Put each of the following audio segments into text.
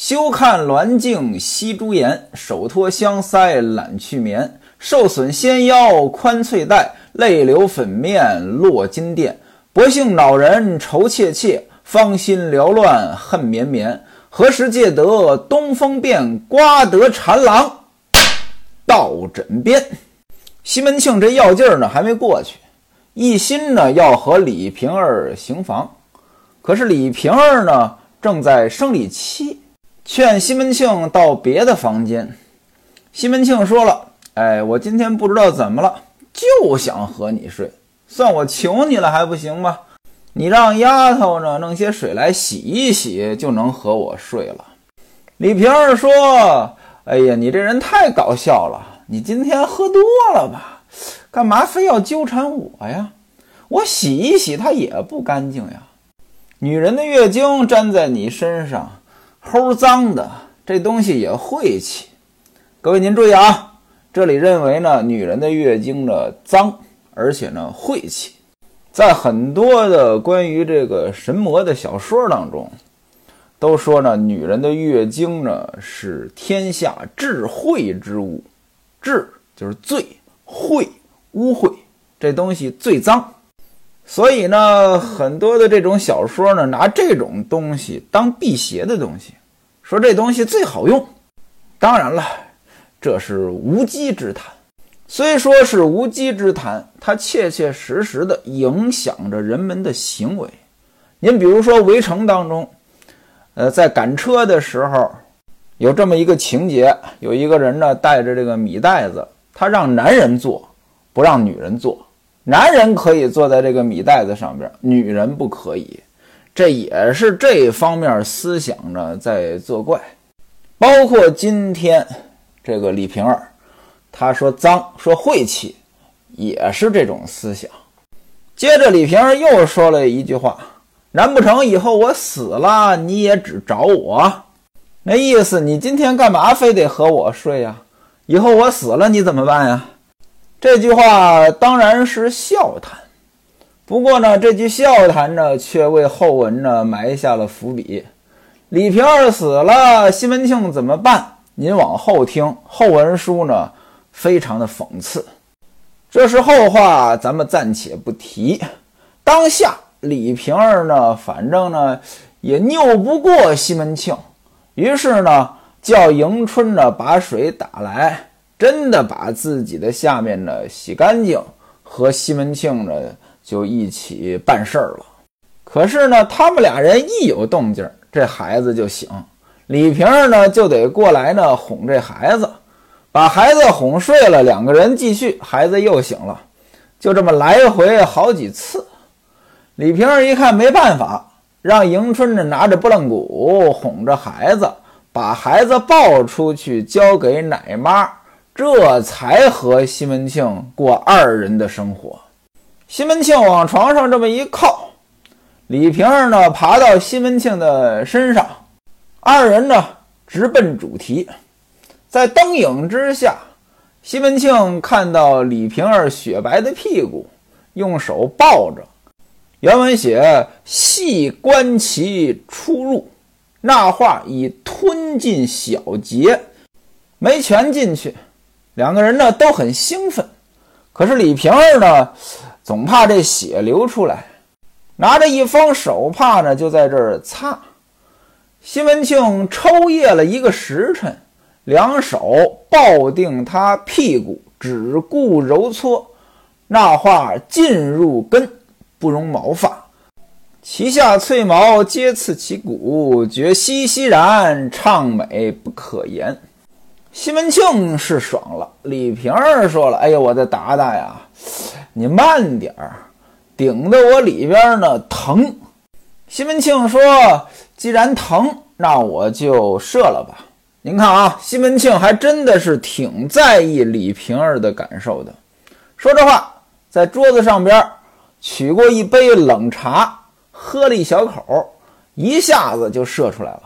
休看鸾镜惜朱颜，手托香腮懒去眠。受损纤腰宽翠带，泪流粉面落金钿。薄幸恼人愁切切，芳心缭乱恨绵绵。何时借得东风便，刮得缠郎到枕边？西门庆这药劲儿呢还没过去，一心呢要和李瓶儿行房。可是李瓶儿呢正在生理期，劝西门庆到别的房间。西门庆说了：“哎，我今天不知道怎么了，就想和你睡，算我求你了还不行吗？你让丫头呢弄些水来洗一洗，就能和我睡了。”李瓶儿说：“哎呀，你这人太搞笑了，你今天喝多了吧？干嘛非要纠缠我呀？我洗一洗它也不干净呀。”女人的月经粘在你身上，齁脏的，这东西也晦气。各位您注意啊，这里认为呢，女人的月经呢脏，而且呢晦气。在很多的关于这个神魔的小说当中，都说呢，女人的月经呢是天下至晦之物，至就是最晦污秽，这东西最脏。所以呢，很多的这种小说呢，拿这种东西当辟邪的东西，说这东西最好用。当然了，这是无稽之谈。虽说是无稽之谈，它切切实实的影响着人们的行为。您比如说《围城》当中，呃，在赶车的时候，有这么一个情节：有一个人呢带着这个米袋子，他让男人坐，不让女人坐。男人可以坐在这个米袋子上边，女人不可以。这也是这方面思想呢在作怪。包括今天这个李瓶儿，他说脏，说晦气，也是这种思想。接着李瓶儿又说了一句话：“难不成以后我死了，你也只找我？那意思你今天干嘛非得和我睡呀？以后我死了你怎么办呀？”这句话当然是笑谈，不过呢，这句笑谈呢，却为后文呢埋下了伏笔。李瓶儿死了，西门庆怎么办？您往后听，后文书呢，非常的讽刺。这是后话，咱们暂且不提。当下李瓶儿呢，反正呢也拗不过西门庆，于是呢叫迎春呢把水打来。真的把自己的下面呢洗干净，和西门庆呢就一起办事儿了。可是呢，他们俩人一有动静，这孩子就醒。李瓶儿呢就得过来呢哄这孩子，把孩子哄睡了，两个人继续，孩子又醒了，就这么来回好几次。李瓶儿一看没办法，让迎春呢拿着拨浪鼓哄着孩子，把孩子抱出去交给奶妈。这才和西门庆过二人的生活。西门庆往床上这么一靠，李瓶儿呢爬到西门庆的身上，二人呢直奔主题。在灯影之下，西门庆看到李瓶儿雪白的屁股，用手抱着。原文写“细观其出入”，那话已吞进小节，没全进去。两个人呢都很兴奋，可是李瓶儿呢总怕这血流出来，拿着一方手帕呢就在这儿擦。西门庆抽噎了一个时辰，两手抱定他屁股，只顾揉搓。那话尽入根，不容毛发，其下翠毛皆刺其骨，觉熙熙然，畅美不可言。西门庆是爽了，李瓶儿说了：“哎呀，我的达达呀，你慢点儿，顶得我里边呢疼。”西门庆说：“既然疼，那我就射了吧。”您看啊，西门庆还真的是挺在意李瓶儿的感受的。说这话，在桌子上边取过一杯冷茶，喝了一小口，一下子就射出来了。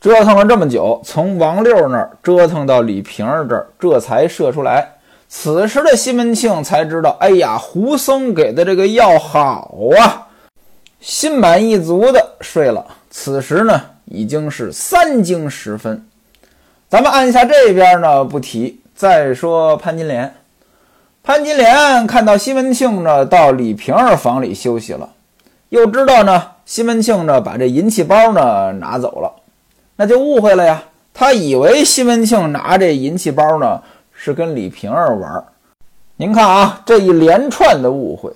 折腾了这么久，从王六那儿折腾到李瓶儿这儿，这才射出来。此时的西门庆才知道，哎呀，胡僧给的这个药好啊，心满意足的睡了。此时呢已经是三更时分。咱们按下这边呢不提，再说潘金莲。潘金莲看到西门庆呢到李瓶儿房里休息了，又知道呢西门庆呢把这银器包呢拿走了，那就误会了呀。他以为西门庆拿这银器包呢是跟李瓶儿玩。您看啊，这一连串的误会，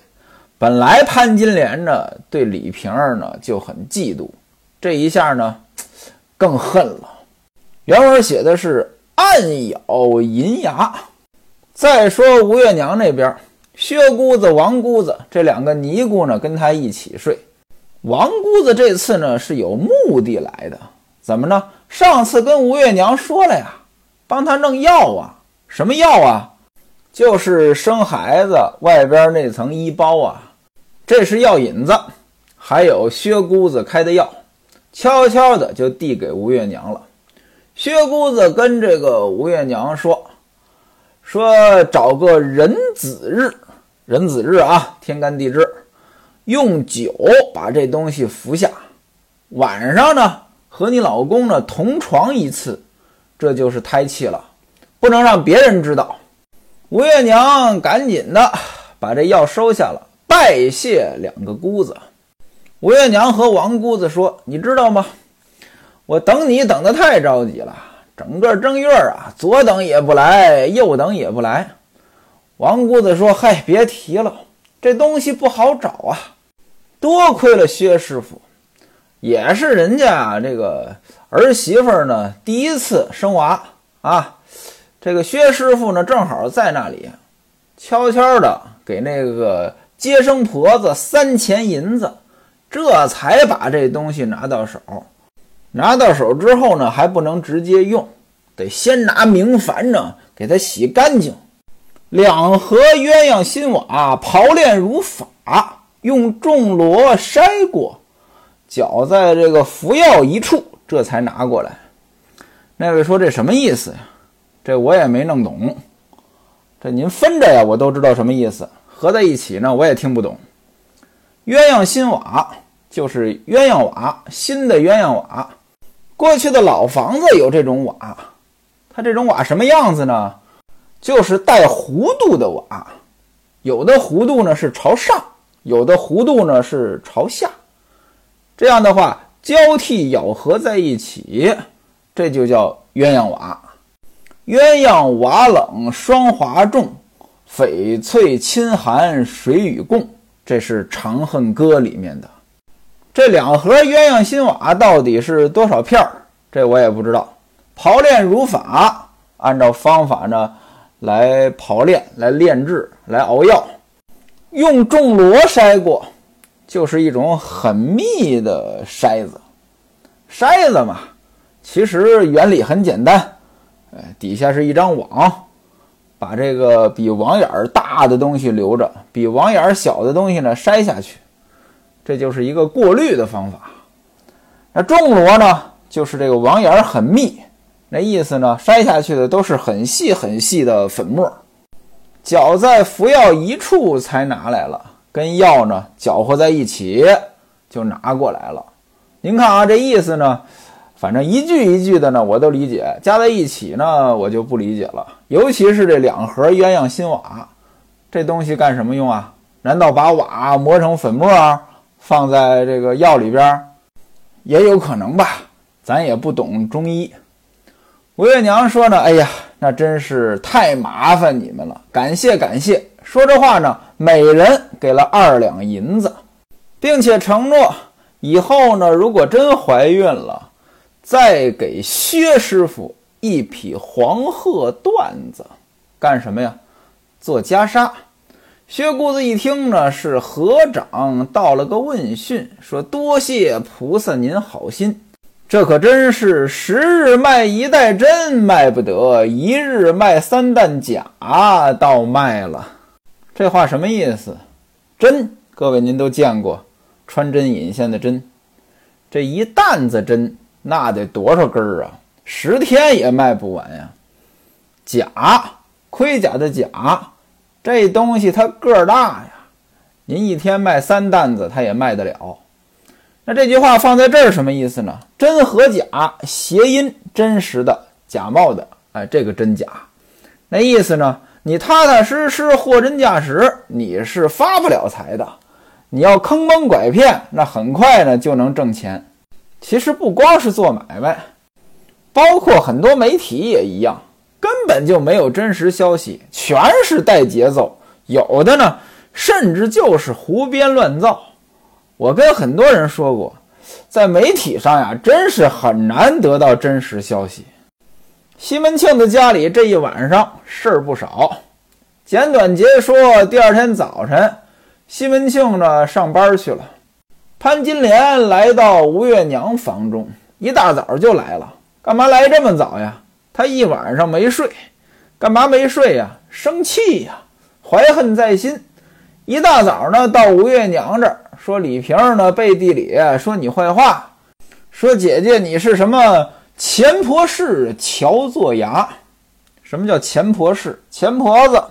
本来潘金莲呢对李瓶儿呢就很嫉妒，这一下呢更恨了。原文写的是暗咬银牙。再说吴月娘那边，薛姑子、王姑子这两个尼姑呢，跟她一起睡。王姑子这次呢是有目的来的，怎么呢？上次跟吴月娘说了呀，帮她弄药啊。什么药啊？就是生孩子外边那层衣包啊。这是药引子，还有薛姑子开的药，悄悄的就递给吴月娘了。薛姑子跟这个吴月娘说：“说找个人子日，人子日啊，天干地支，用酒把这东西服下，晚上呢和你老公呢同床一次，这就是胎气了，不能让别人知道。”吴月娘赶紧的把这药收下了，拜谢两个姑子。吴月娘和王姑子说：“你知道吗？”我等你等得太着急了，整个正月啊，左等也不来，右等也不来。王姑子说：“嗨，别提了，这东西不好找啊。多亏了薛师傅，也是人家这个儿媳妇呢，第一次生娃啊。这个薛师傅呢，正好在那里，悄悄的给那个接生婆子三钱银子，这才把这东西拿到手。”拿到手之后呢，还不能直接用，得先拿明矾呢给它洗干净。两盒鸳鸯新瓦刨炼如法，用重罗筛过，搅在这个服药一处，这才拿过来。那位说这什么意思呀？这我也没弄懂。这您分着呀，我都知道什么意思。合在一起呢，我也听不懂。鸳鸯新瓦就是鸳鸯瓦，新的鸳鸯瓦。过去的老房子有这种瓦，它这种瓦什么样子呢？就是带弧度的瓦，有的弧度呢是朝上，有的弧度呢是朝下。这样的话交替咬合在一起，这就叫鸳鸯瓦。鸳鸯瓦冷霜华重，翡翠亲寒水与共。这是《长恨歌》里面的。这两盒鸳鸯新瓦到底是多少片儿？这我也不知道。刨炼如法，按照方法呢来刨炼、来炼制、来熬药。用重罗筛过，就是一种很密的筛子。筛子嘛，其实原理很简单，哎，底下是一张网，把这个比网眼儿大的东西留着，比网眼儿小的东西呢筛下去。这就是一个过滤的方法。那重罗呢，就是这个网眼很密，那意思呢，筛下去的都是很细很细的粉末，搅在服药一处才拿来了，跟药呢搅和在一起就拿过来了。您看啊，这意思呢，反正一句一句的呢我都理解，加在一起呢我就不理解了。尤其是这两盒鸳鸯新瓦，这东西干什么用啊？难道把瓦磨成粉末？放在这个药里边，也有可能吧。咱也不懂中医。吴月娘说呢：“哎呀，那真是太麻烦你们了，感谢感谢。”说这话呢，每人给了二两银子，并且承诺以后呢，如果真怀孕了，再给薛师傅一匹黄鹤缎子，干什么呀？做袈裟。薛姑子一听呢，是合掌道了个问讯，说：“多谢菩萨您好心，这可真是十日卖一袋针卖不得，一日卖三担假倒卖了。”这话什么意思？针，各位您都见过，穿针引线的针，这一担子针那得多少根儿啊？十天也卖不完呀。甲，盔甲的甲。这东西它个儿大呀，您一天卖三担子，它也卖得了。那这句话放在这儿什么意思呢？真和假，谐音，真实的，假冒的，哎，这个真假，那意思呢？你踏踏实实货真价实，你是发不了财的。你要坑蒙拐骗，那很快呢就能挣钱。其实不光是做买卖，包括很多媒体也一样，根本就没有真实消息，全是带节奏，有的呢甚至就是胡编乱造。我跟很多人说过，在媒体上呀，真是很难得到真实消息。西门庆的家里这一晚上事儿不少。简短截说，第二天早晨，西门庆呢上班去了。潘金莲来到吴月娘房中，一大早就来了。干嘛来这么早呀？他一晚上没睡，干嘛没睡呀？生气呀，怀恨在心。一大早呢，到吴月娘这儿。说李瓶儿呢背地里说你坏话，说姐姐你是什么钱婆氏乔作牙？什么叫钱婆氏？钱婆子，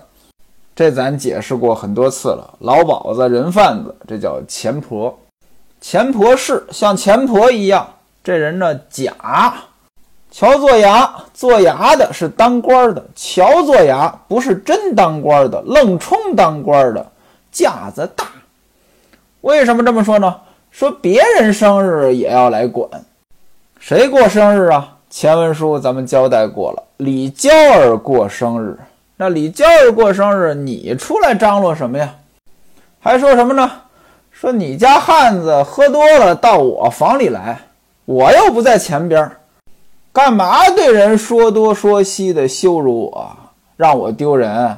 这咱解释过很多次了。老鸨子、人贩子，这叫钱婆。钱婆氏像钱婆一样，这人呢假。乔作牙，做牙的是当官的。乔作牙不是真当官的，愣充当官的，架子大。为什么这么说呢？说别人生日也要来管，谁过生日啊？前文书咱们交代过了，李娇儿过生日。那李娇儿过生日，你出来张罗什么呀？还说什么呢？说你家汉子喝多了到我房里来，我又不在前边，干嘛对人说多说西的羞辱我，让我丢人，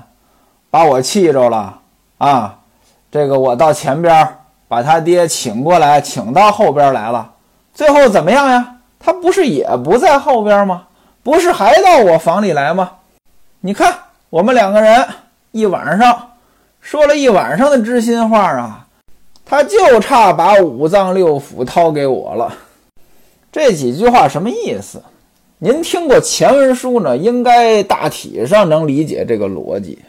把我气着了啊？这个我到前边。把他爹请过来，请到后边来了，最后怎么样呀？他不是也不在后边吗？不是还到我房里来吗？你看，我们两个人一晚上说了一晚上的知心话啊，他就差把五脏六腑掏给我了。这几句话什么意思？您听过前文书呢，应该大体上能理解这个逻辑。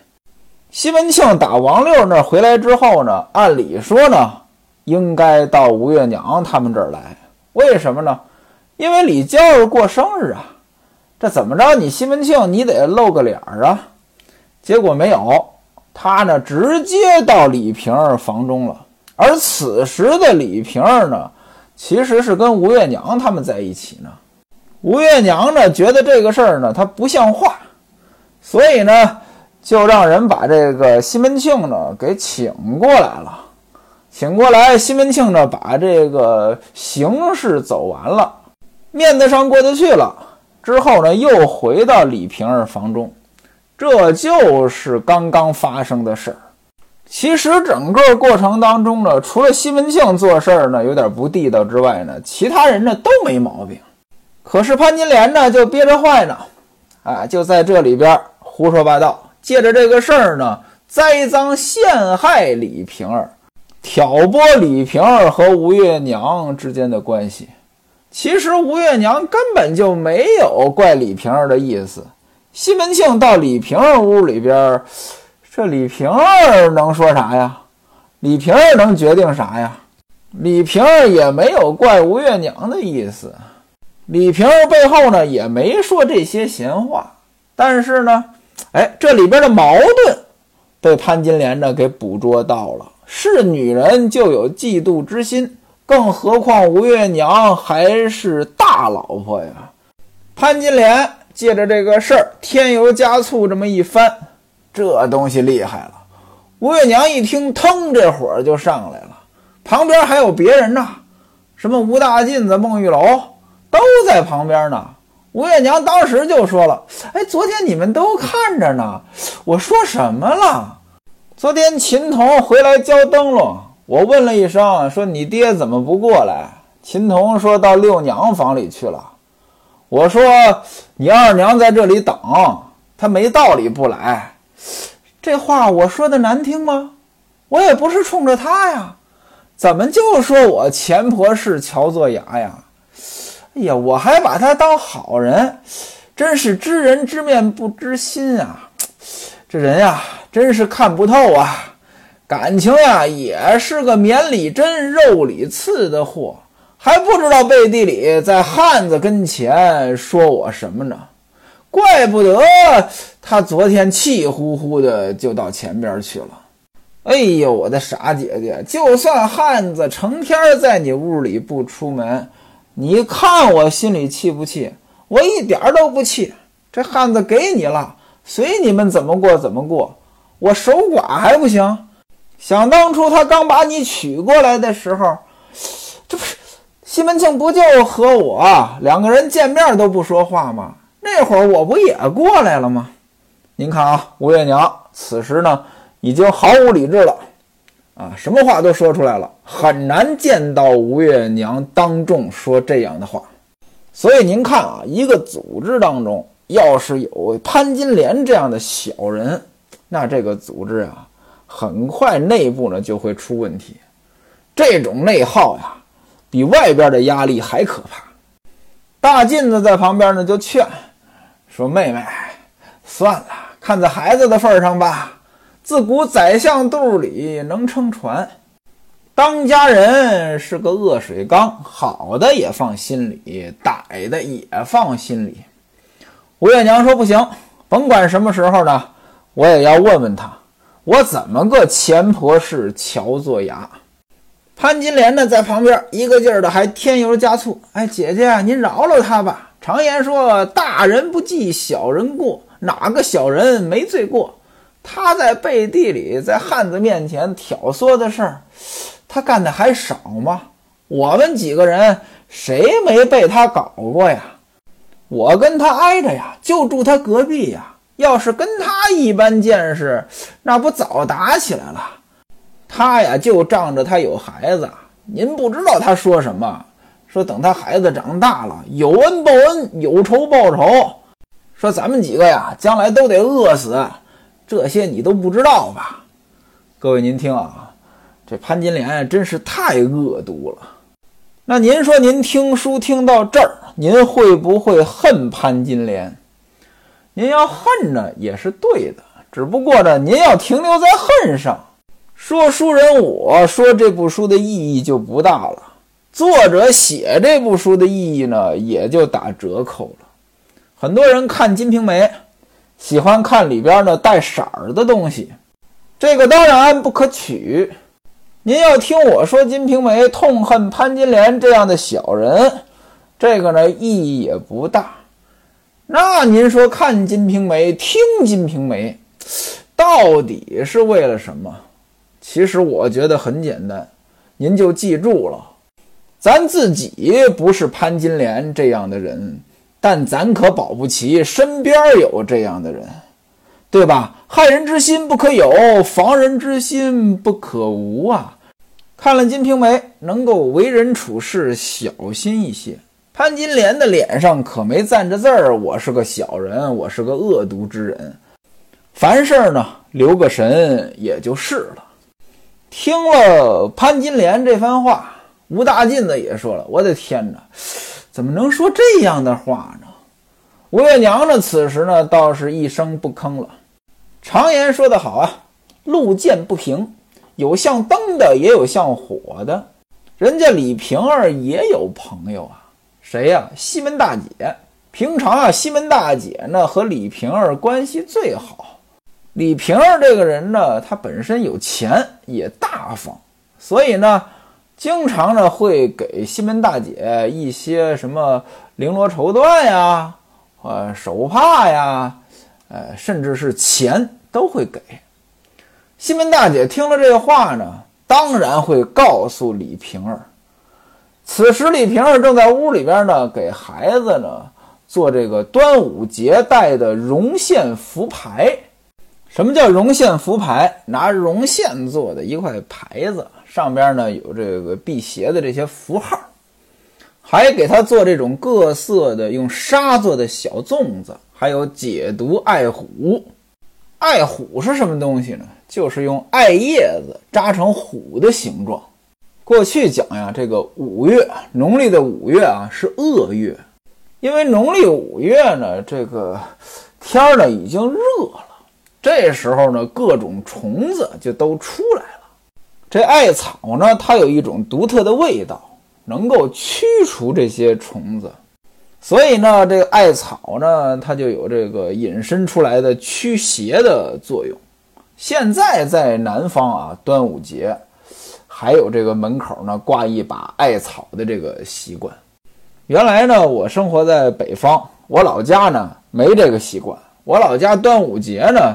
西门庆打王六那儿回来之后呢，按理说呢。应该到吴月娘他们这儿来，为什么呢？因为李娇儿过生日啊，这怎么着？你西门庆你得露个脸儿啊。结果没有，他呢直接到李瓶儿房中了。而此时的李瓶儿呢，其实是跟吴月娘他们在一起呢。吴月娘呢觉得这个事儿呢，他不像话，所以呢就让人把这个西门庆呢给请过来了。请过来，西门庆呢，把这个形式走完了，面子上过得去了。之后呢，又回到李瓶儿房中，这就是刚刚发生的事儿。其实整个过程当中呢，除了西门庆做事儿呢有点不地道之外呢，其他人呢都没毛病。可是潘金莲呢就憋着坏呢，啊，就在这里边胡说八道，借着这个事儿呢栽赃陷害李瓶儿。挑拨李瓶儿和吴月娘之间的关系，其实吴月娘根本就没有怪李瓶儿的意思。西门庆到李瓶儿屋里边，这李瓶儿能说啥呀？李瓶儿能决定啥呀？李瓶儿也没有怪吴月娘的意思。李瓶儿背后呢也没说这些闲话。但是呢，哎，这里边的矛盾被潘金莲呢给捕捉到了。是女人就有嫉妒之心，更何况吴月娘还是大老婆呀。潘金莲借着这个事儿添油加醋，这么一翻，这东西厉害了。吴月娘一听，腾，这火就上来了。旁边还有别人呢，什么吴大妗子、孟玉楼都在旁边呢。吴月娘当时就说了：“哎，昨天你们都看着呢，我说什么了？”昨天秦童回来交灯笼，我问了一声，说你爹怎么不过来？秦童说到六娘房里去了。我说你二娘在这里等，他没道理不来。这话我说的难听吗？我也不是冲着他呀，怎么就说我前婆是乔作牙呀？哎呀，我还把他当好人，真是知人知面不知心啊！这人呀。真是看不透啊！感情呀，也是个绵里针、肉里刺的货。还不知道背地里在汉子跟前说我什么呢？怪不得他昨天气呼呼的就到前边去了。哎呦，我的傻姐姐，就算汉子成天在你屋里不出门，你看我心里气不气？我一点都不气。这汉子给你了，随你们怎么过怎么过，我守寡还不行？想当初他刚把你娶过来的时候，这不是西门庆不就和我两个人见面都不说话吗？那会儿我不也过来了吗？您看啊，吴月娘此时呢已经毫无理智了，啊，什么话都说出来了，很难见到吴月娘当众说这样的话。所以您看啊，一个组织当中要是有潘金莲这样的小人，那这个组织啊。很快内部呢就会出问题，这种内耗呀，比外边的压力还可怕。大妗子在旁边呢就劝说：“妹妹，算了，看在孩子的份上吧。自古宰相肚里能撑船，当家人是个恶水缸，好的也放心里，歹的也放心里。”吴月娘说：“不行，甭管什么时候呢，我也要问问他。”我怎么个钱婆式乔作牙？潘金莲呢，在旁边一个劲儿的还添油加醋。哎，姐姐，您饶了他吧。常言说，大人不计小人过，哪个小人没罪过？他在背地里在汉子面前挑唆的事儿，他干的还少吗？我们几个人谁没被他搞过呀？我跟他挨着呀，就住他隔壁呀。要是跟他一般见识，那不早打起来了？他呀，就仗着他有孩子，您不知道他说什么？说等他孩子长大了，有恩报恩，有仇报仇。说咱们几个呀，将来都得饿死，这些你都不知道吧？各位您听啊，这潘金莲真是太恶毒了。那您说您听书听到这儿，您会不会恨潘金莲？您要恨呢也是对的，只不过呢，您要停留在恨上，说书人我说这部书的意义就不大了，作者写这部书的意义呢也就打折扣了。很多人看《金瓶梅》，喜欢看里边呢带色儿的东西，这个当然不可取。您要听我说《金瓶梅》，痛恨潘金莲这样的小人，这个呢意义也不大。那您说看《金瓶梅》听《金瓶梅》，到底是为了什么？其实我觉得很简单，您就记住了，咱自己不是潘金莲这样的人，但咱可保不齐身边有这样的人，对吧？害人之心不可有，防人之心不可无啊！看了《金瓶梅》，能够为人处事小心一些。潘金莲的脸上可没站着字儿，我是个小人，我是个恶毒之人。凡事呢，留个神也就是了。听了潘金莲这番话，吴大进子也说了：“我的天哪，怎么能说这样的话呢？”吴月娘呢，此时呢，倒是一声不吭了。常言说得好啊，路见不平，有像灯的，也有像火的。人家李瓶儿也有朋友啊。谁呀？西门大姐。平常啊，西门大姐呢和李瓶儿关系最好。李瓶儿这个人呢，她本身有钱，也大方，所以呢，经常呢会给西门大姐一些什么绫罗绸缎呀、呃手帕呀，呃，甚至是钱都会给。西门大姐听了这话呢，当然会告诉李瓶儿。此时，李瓶儿正在屋里边呢，给孩子呢做这个端午节戴的绒线福牌。什么叫绒线福牌？拿绒线做的一块牌子，上边呢有这个辟邪的这些符号，还给他做这种各色的用纱做的小粽子，还有解毒艾虎。艾虎是什么东西呢？就是用艾叶子扎成虎的形状。过去讲呀，这个五月，农历的五月啊是恶月，因为农历五月呢，这个天儿呢已经热了，这时候呢各种虫子就都出来了。这艾草呢，它有一种独特的味道，能够驱除这些虫子。所以呢，这个艾草呢，它就有这个引申出来的驱邪的作用。现在在南方啊，端午节还有这个门口呢挂一把艾草的这个习惯。原来呢，我生活在北方，我老家呢没这个习惯。我老家端午节呢，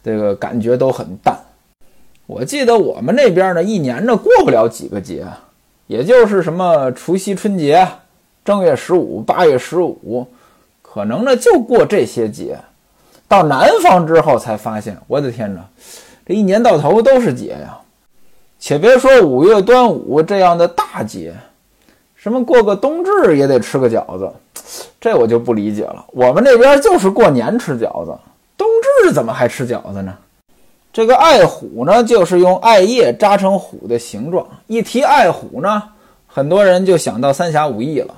这个感觉都很淡。我记得我们那边呢，一年呢过不了几个节，也就是什么除夕、春节。正月十五、八月十五，可能呢就过这些节。到南方之后才发现，我的天哪，这一年到头都是节呀！且别说五月端午这样的大节，什么过个冬至也得吃个饺子，这我就不理解了。我们这边就是过年吃饺子，冬至怎么还吃饺子呢？这个艾虎呢，就是用艾叶扎成虎的形状。一提艾虎呢，很多人就想到三侠五义了。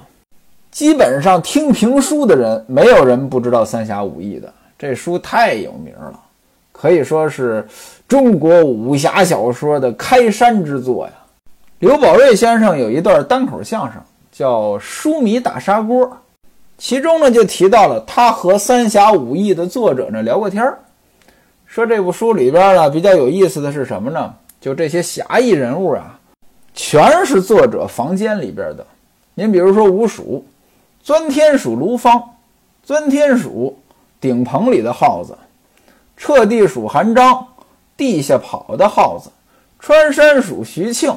基本上听评书的人，没有人不知道《三侠五义》的。这书太有名了，可以说是中国武侠小说的开山之作呀。刘宝瑞先生有一段单口相声，叫《书迷打砂锅》，其中呢就提到了他和《三侠五义》的作者呢聊过天儿，说这部书里边呢比较有意思的是什么呢？就这些侠义人物啊，全是作者房间里边的。您比如说吴蜀。钻天鼠卢芳，钻天鼠顶棚里的耗子，彻地鼠韩章，地下跑的耗子，穿山鼠徐庆，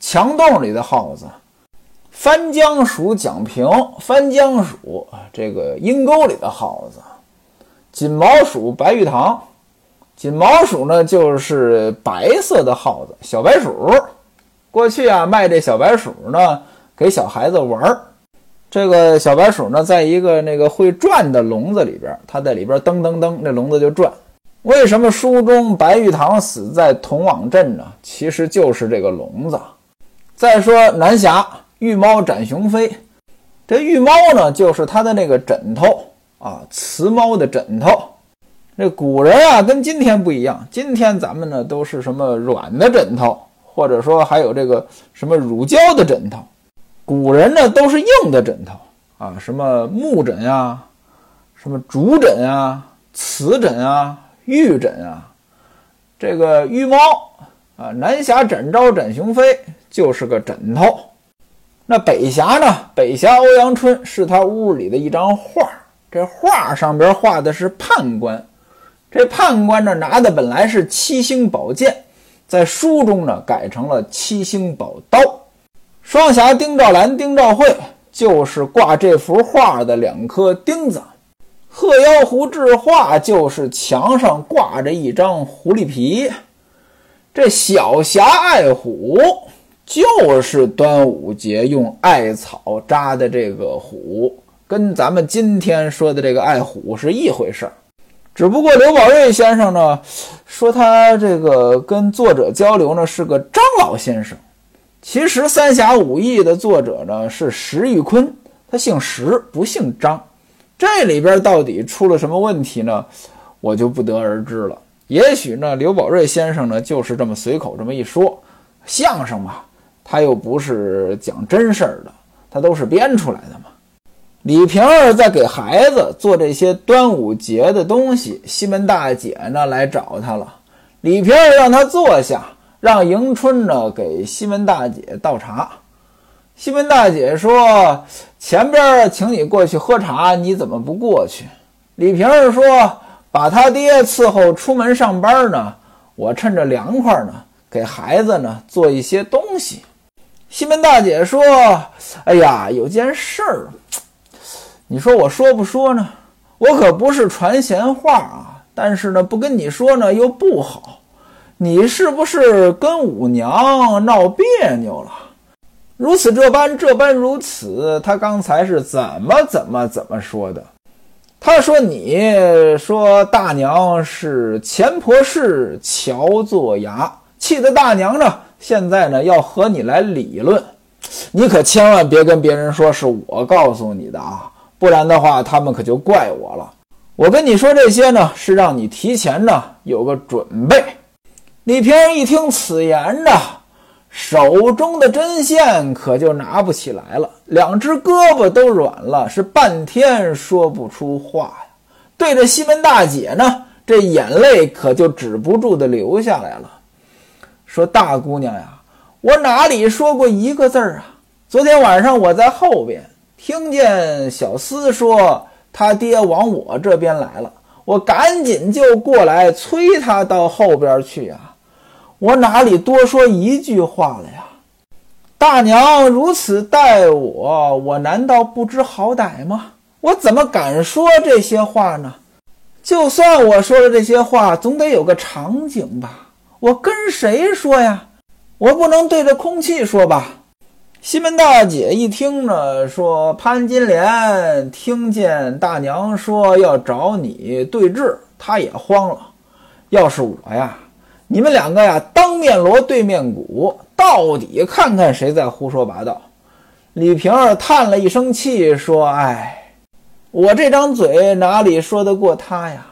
墙洞里的耗子，翻江鼠蒋平，翻江鼠这个阴沟里的耗子，锦毛鼠白玉堂，锦毛鼠呢就是白色的耗子，小白鼠。过去啊卖这小白鼠呢给小孩子玩儿。这个小白鼠呢，在一个那个会转的笼子里边，它在里边噔噔噔，那笼子就转。为什么书中白玉堂死在铜网镇呢？其实就是这个笼子。再说南侠玉猫斩雄飞，这玉猫呢，就是他的那个枕头啊，雌猫的枕头。这古人啊，跟今天不一样，今天咱们呢都是什么软的枕头，或者说还有这个什么乳胶的枕头。古人呢都是硬的枕头啊，什么木枕呀，什么竹枕啊、瓷枕啊、玉枕啊。这个玉猫啊，南侠展昭展雄飞就是个枕头。那北侠呢？北侠欧阳春是他屋里的一张画，这画上边画的是判官。这判官呢拿的本来是七星宝剑，在书中呢改成了七星宝刀。双侠丁兆兰、丁兆慧就是挂这幅画的两颗钉子，鹤腰湖制画就是墙上挂着一张狐狸皮。这小侠爱虎就是端午节用艾草扎的这个虎，跟咱们今天说的这个爱虎是一回事儿。只不过刘宝瑞先生呢说他这个跟作者交流呢是个张老先生。其实《三侠五义》的作者呢是石玉坤，他姓石不姓张。这里边到底出了什么问题呢？我就不得而知了。也许呢，刘宝瑞先生呢就是这么随口这么一说。相声嘛，他又不是讲真事儿的，他都是编出来的嘛。李瓶儿在给孩子做这些端午节的东西，西门大姐呢来找他了。李瓶儿让他坐下。让迎春呢给西门大姐倒茶。西门大姐说：“前边请你过去喝茶，你怎么不过去？”李瓶儿说：“把他爹伺候出门上班呢，我趁着凉快呢，给孩子呢做一些东西。”西门大姐说：“哎呀，有件事儿，你说我说不说呢？我可不是传闲话啊，但是呢，不跟你说呢又不好。”你是不是跟五娘闹别扭了？如此这般，这般如此。他刚才是怎么怎么怎么说的？他说：“你说大娘是钱婆氏乔作牙，气得大娘呢，现在呢要和你来理论。你可千万别跟别人说是我告诉你的啊，不然的话他们可就怪我了。我跟你说这些呢，是让你提前呢有个准备。”李平一听此言呢，手中的针线可就拿不起来了，两只胳膊都软了，是半天说不出话呀。对着西门大姐呢，这眼泪可就止不住的流下来了。说大姑娘呀，我哪里说过一个字儿啊？昨天晚上我在后边听见小厮说他爹往我这边来了，我赶紧就过来催他到后边去啊。我哪里多说一句话了呀？大娘如此待我，我难道不知好歹吗？我怎么敢说这些话呢？就算我说了这些话，总得有个场景吧？我跟谁说呀？我不能对着空气说吧？西门大姐一听呢，说潘金莲听见大娘说要找你对质，她也慌了。要是我呀。你们两个呀，当面锣对面鼓，到底看看谁在胡说八道。李瓶儿叹了一声气，说：“哎，我这张嘴哪里说得过他呀？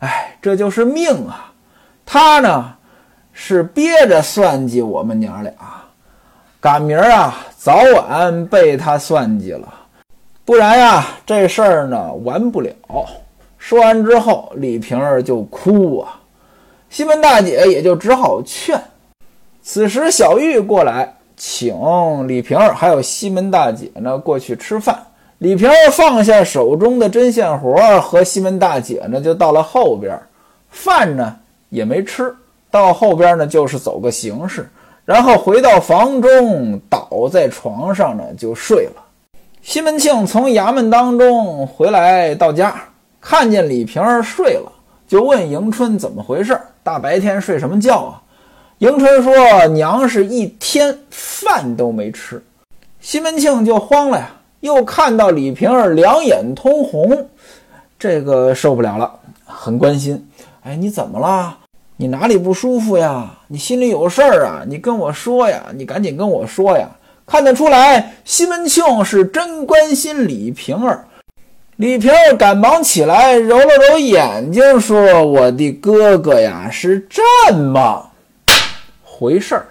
哎，这就是命啊！他呢，是憋着算计我们娘俩，赶明儿啊，早晚被他算计了，不然呀，这事儿呢完不了。”说完之后，李瓶儿就哭啊。西门大姐也就只好劝。此时小玉过来，请李瓶儿还有西门大姐呢过去吃饭。李瓶儿放下手中的针线活，和西门大姐呢就到了后边，饭呢也没吃到后边呢，就是走个形式，然后回到房中，倒在床上呢就睡了。西门庆从衙门当中回来到家，看见李瓶儿睡了，就问迎春怎么回事。大白天睡什么觉啊？迎春说：“娘是一天饭都没吃。”西门庆就慌了呀，又看到李瓶儿两眼通红，这个受不了了，很关心。哎，你怎么了？你哪里不舒服呀？你心里有事儿啊？你跟我说呀！你赶紧跟我说呀！看得出来，西门庆是真关心李瓶儿。李瓶儿赶忙起来，揉了揉眼睛，说：“我的哥哥呀，是这么回事儿。